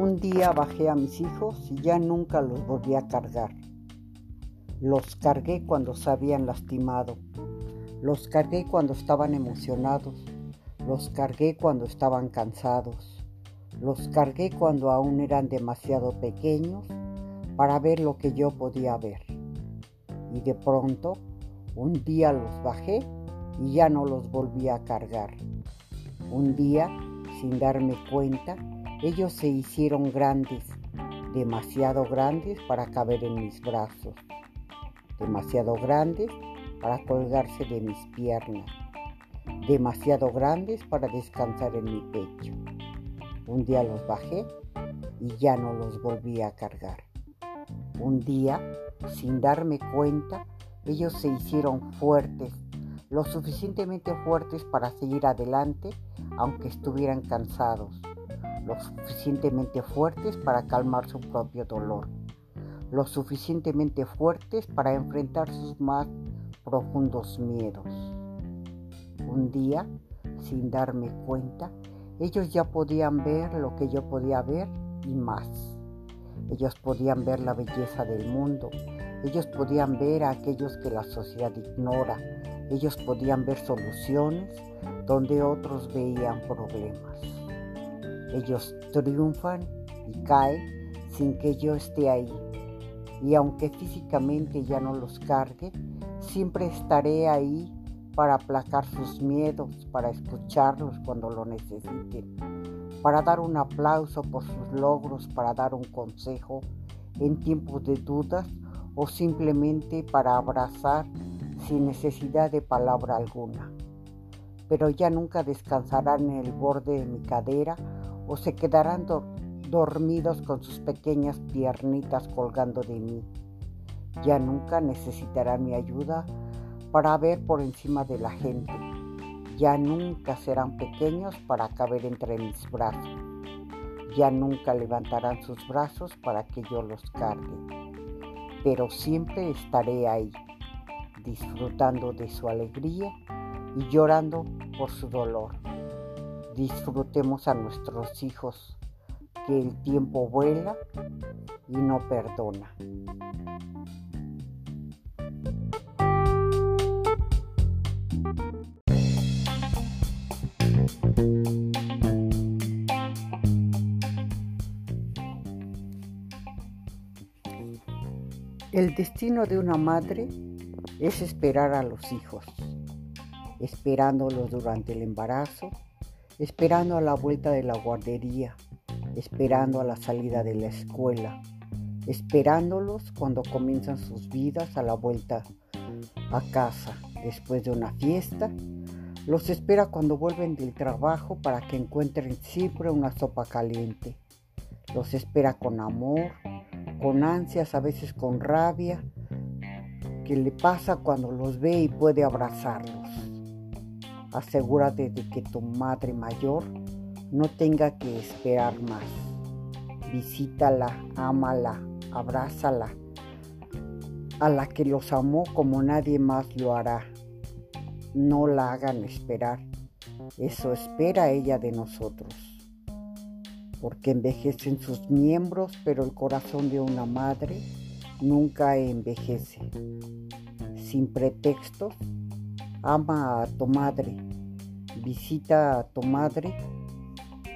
Un día bajé a mis hijos y ya nunca los volví a cargar. Los cargué cuando se habían lastimado. Los cargué cuando estaban emocionados. Los cargué cuando estaban cansados. Los cargué cuando aún eran demasiado pequeños para ver lo que yo podía ver. Y de pronto, un día los bajé y ya no los volví a cargar. Un día, sin darme cuenta, ellos se hicieron grandes, demasiado grandes para caber en mis brazos, demasiado grandes para colgarse de mis piernas, demasiado grandes para descansar en mi pecho. Un día los bajé y ya no los volví a cargar. Un día, sin darme cuenta, ellos se hicieron fuertes, lo suficientemente fuertes para seguir adelante aunque estuvieran cansados lo suficientemente fuertes para calmar su propio dolor, lo suficientemente fuertes para enfrentar sus más profundos miedos. Un día, sin darme cuenta, ellos ya podían ver lo que yo podía ver y más. Ellos podían ver la belleza del mundo, ellos podían ver a aquellos que la sociedad ignora, ellos podían ver soluciones donde otros veían problemas. Ellos triunfan y caen sin que yo esté ahí. Y aunque físicamente ya no los cargue, siempre estaré ahí para aplacar sus miedos, para escucharlos cuando lo necesiten, para dar un aplauso por sus logros, para dar un consejo en tiempos de dudas o simplemente para abrazar sin necesidad de palabra alguna. Pero ya nunca descansarán en el borde de mi cadera o se quedarán dormidos con sus pequeñas piernitas colgando de mí. Ya nunca necesitarán mi ayuda para ver por encima de la gente. Ya nunca serán pequeños para caber entre mis brazos. Ya nunca levantarán sus brazos para que yo los cargue. Pero siempre estaré ahí, disfrutando de su alegría y llorando por su dolor disfrutemos a nuestros hijos, que el tiempo vuela y no perdona. El destino de una madre es esperar a los hijos, esperándolos durante el embarazo, esperando a la vuelta de la guardería, esperando a la salida de la escuela, esperándolos cuando comienzan sus vidas a la vuelta a casa después de una fiesta. Los espera cuando vuelven del trabajo para que encuentren siempre una sopa caliente. Los espera con amor, con ansias, a veces con rabia, que le pasa cuando los ve y puede abrazarlos. Asegúrate de que tu madre mayor no tenga que esperar más. Visítala, ámala, abrázala, a la que los amó como nadie más lo hará. No la hagan esperar. Eso espera ella de nosotros. Porque envejecen sus miembros, pero el corazón de una madre nunca envejece. Sin pretextos, ama a tu madre, visita a tu madre,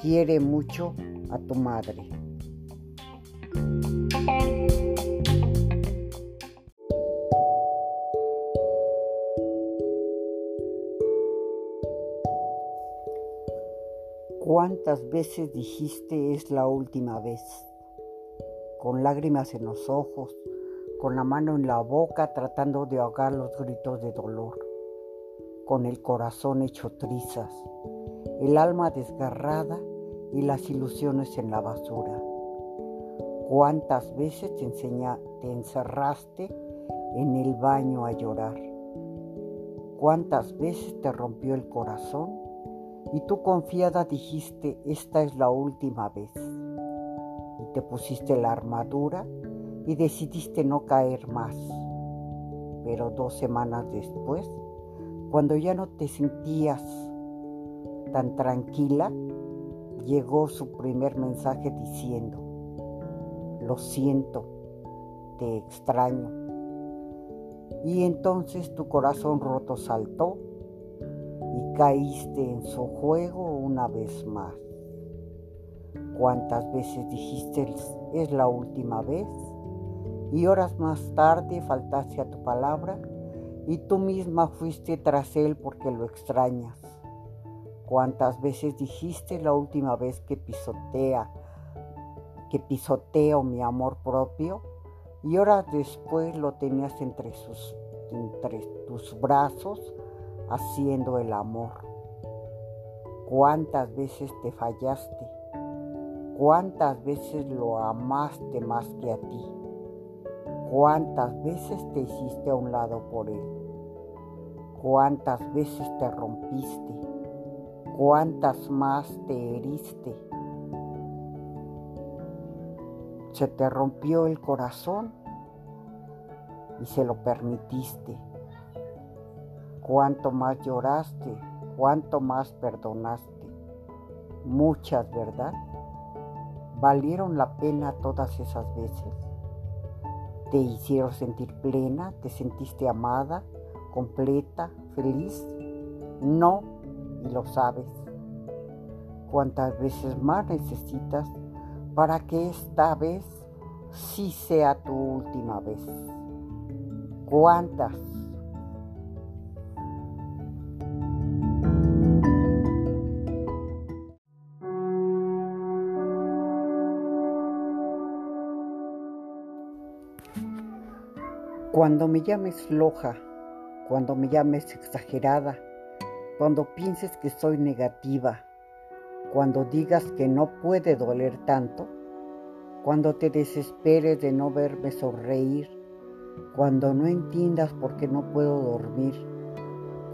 quiere mucho a tu madre. ¿Cuántas veces dijiste es la última vez? Con lágrimas en los ojos, con la mano en la boca tratando de ahogar los gritos de dolor con el corazón hecho trizas, el alma desgarrada y las ilusiones en la basura. ¿Cuántas veces te, te encerraste en el baño a llorar? ¿Cuántas veces te rompió el corazón y tú confiada dijiste, esta es la última vez? Y te pusiste la armadura y decidiste no caer más. Pero dos semanas después, cuando ya no te sentías tan tranquila, llegó su primer mensaje diciendo, lo siento, te extraño. Y entonces tu corazón roto saltó y caíste en su juego una vez más. ¿Cuántas veces dijiste es la última vez? Y horas más tarde faltaste a tu palabra y tú misma fuiste tras él porque lo extrañas. ¿Cuántas veces dijiste la última vez que pisotea, que pisoteo mi amor propio? Y horas después lo tenías entre, sus, entre tus brazos haciendo el amor. ¿Cuántas veces te fallaste? ¿Cuántas veces lo amaste más que a ti? ¿Cuántas veces te hiciste a un lado por él? ¿Cuántas veces te rompiste? cuántas más te heriste. Se te rompió el corazón y se lo permitiste. Cuánto más lloraste, cuánto más perdonaste. Muchas, ¿verdad? Valieron la pena todas esas veces. Te hicieron sentir plena, te sentiste amada, completa, feliz. No y lo sabes. ¿Cuántas veces más necesitas para que esta vez sí sea tu última vez? ¿Cuántas? Cuando me llames loja, cuando me llames exagerada, cuando pienses que soy negativa, cuando digas que no puede doler tanto, cuando te desesperes de no verme sonreír, cuando no entiendas por qué no puedo dormir,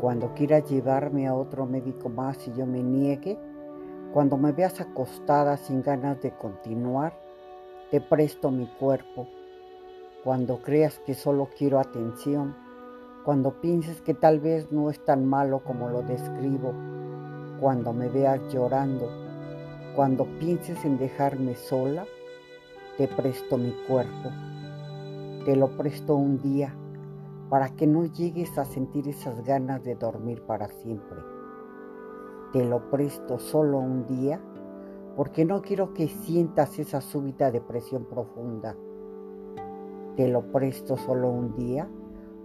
cuando quieras llevarme a otro médico más y yo me niegue, cuando me veas acostada sin ganas de continuar, te presto mi cuerpo. Cuando creas que solo quiero atención, cuando pienses que tal vez no es tan malo como lo describo, cuando me veas llorando, cuando pienses en dejarme sola, te presto mi cuerpo, te lo presto un día para que no llegues a sentir esas ganas de dormir para siempre. Te lo presto solo un día porque no quiero que sientas esa súbita depresión profunda. Te lo presto solo un día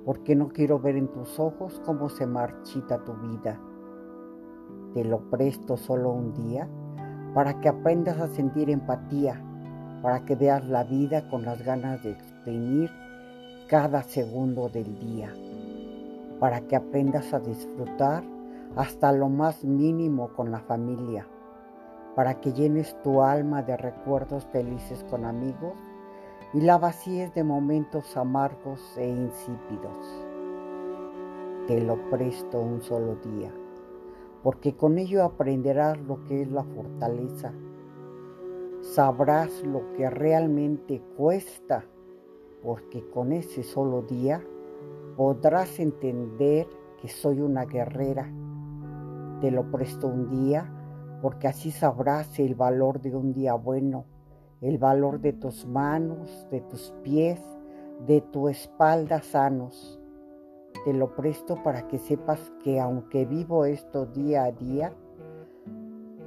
porque no quiero ver en tus ojos cómo se marchita tu vida. Te lo presto solo un día para que aprendas a sentir empatía, para que veas la vida con las ganas de exprimir cada segundo del día, para que aprendas a disfrutar hasta lo más mínimo con la familia, para que llenes tu alma de recuerdos felices con amigos y la vacíes de momentos amargos e insípidos. Te lo presto un solo día, porque con ello aprenderás lo que es la fortaleza. Sabrás lo que realmente cuesta, porque con ese solo día podrás entender que soy una guerrera. Te lo presto un día, porque así sabrás el valor de un día bueno el valor de tus manos, de tus pies, de tu espalda sanos. Te lo presto para que sepas que aunque vivo esto día a día,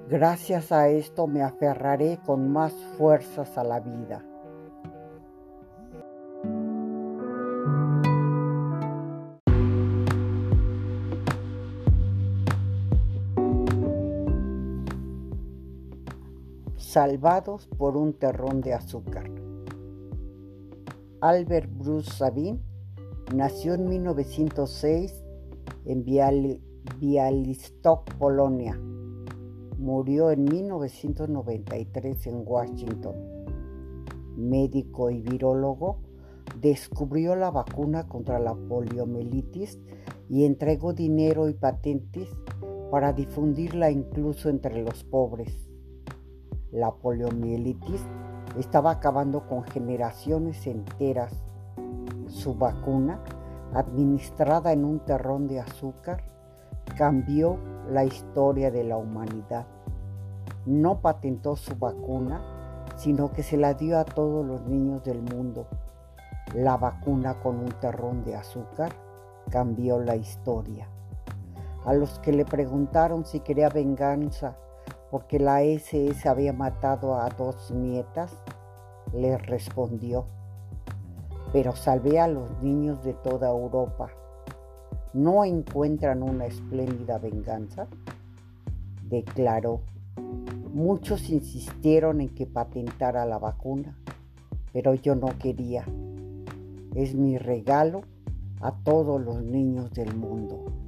gracias a esto me aferraré con más fuerzas a la vida. Salvados por un terrón de azúcar. Albert Bruce Sabin nació en 1906 en Bialystok, Polonia. Murió en 1993 en Washington. Médico y virólogo, descubrió la vacuna contra la poliomielitis y entregó dinero y patentes para difundirla incluso entre los pobres. La poliomielitis estaba acabando con generaciones enteras. Su vacuna, administrada en un terrón de azúcar, cambió la historia de la humanidad. no patentó su vacuna, sino que se la dio a todos los niños del mundo. La vacuna con un terrón de azúcar cambió la historia. A los que le preguntaron si quería venganza porque la SS había matado a dos nietas, le respondió, pero salvé a los niños de toda Europa. ¿No encuentran una espléndida venganza? Declaró. Muchos insistieron en que patentara la vacuna, pero yo no quería. Es mi regalo a todos los niños del mundo.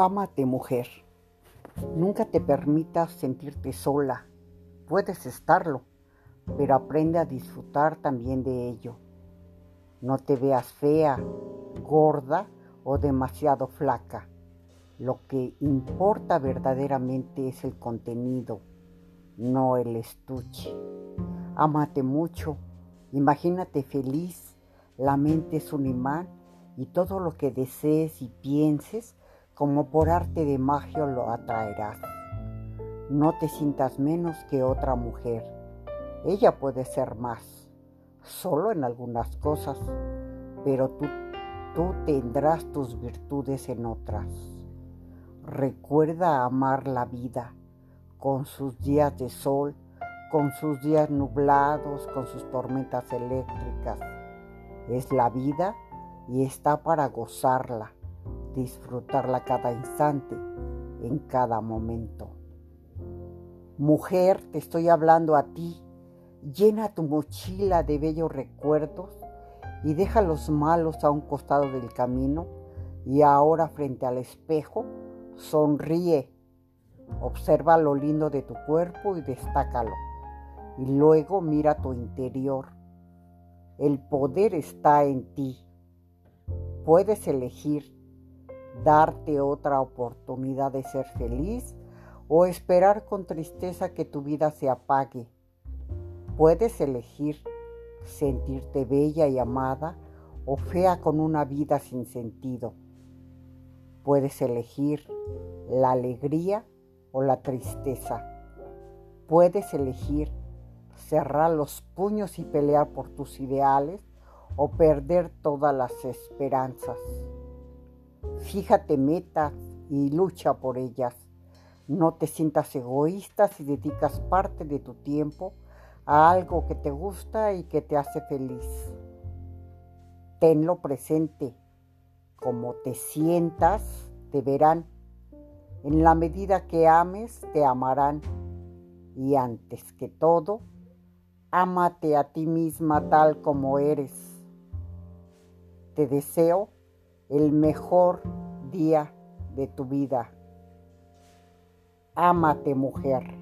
Ámate mujer. Nunca te permitas sentirte sola. Puedes estarlo, pero aprende a disfrutar también de ello. No te veas fea, gorda o demasiado flaca. Lo que importa verdaderamente es el contenido, no el estuche. Ámate mucho, imagínate feliz, la mente es un imán y todo lo que desees y pienses como por arte de magia lo atraerás. No te sientas menos que otra mujer. Ella puede ser más, solo en algunas cosas, pero tú, tú tendrás tus virtudes en otras. Recuerda amar la vida, con sus días de sol, con sus días nublados, con sus tormentas eléctricas. Es la vida y está para gozarla disfrutarla cada instante, en cada momento. Mujer, te estoy hablando a ti. Llena tu mochila de bellos recuerdos y deja los malos a un costado del camino y ahora frente al espejo sonríe. Observa lo lindo de tu cuerpo y destácalo. Y luego mira tu interior. El poder está en ti. Puedes elegir darte otra oportunidad de ser feliz o esperar con tristeza que tu vida se apague. Puedes elegir sentirte bella y amada o fea con una vida sin sentido. Puedes elegir la alegría o la tristeza. Puedes elegir cerrar los puños y pelear por tus ideales o perder todas las esperanzas. Fíjate metas y lucha por ellas. No te sientas egoísta si dedicas parte de tu tiempo a algo que te gusta y que te hace feliz. Tenlo presente. Como te sientas, te verán. En la medida que ames, te amarán. Y antes que todo, ámate a ti misma tal como eres. Te deseo el mejor día de tu vida. Ámate mujer.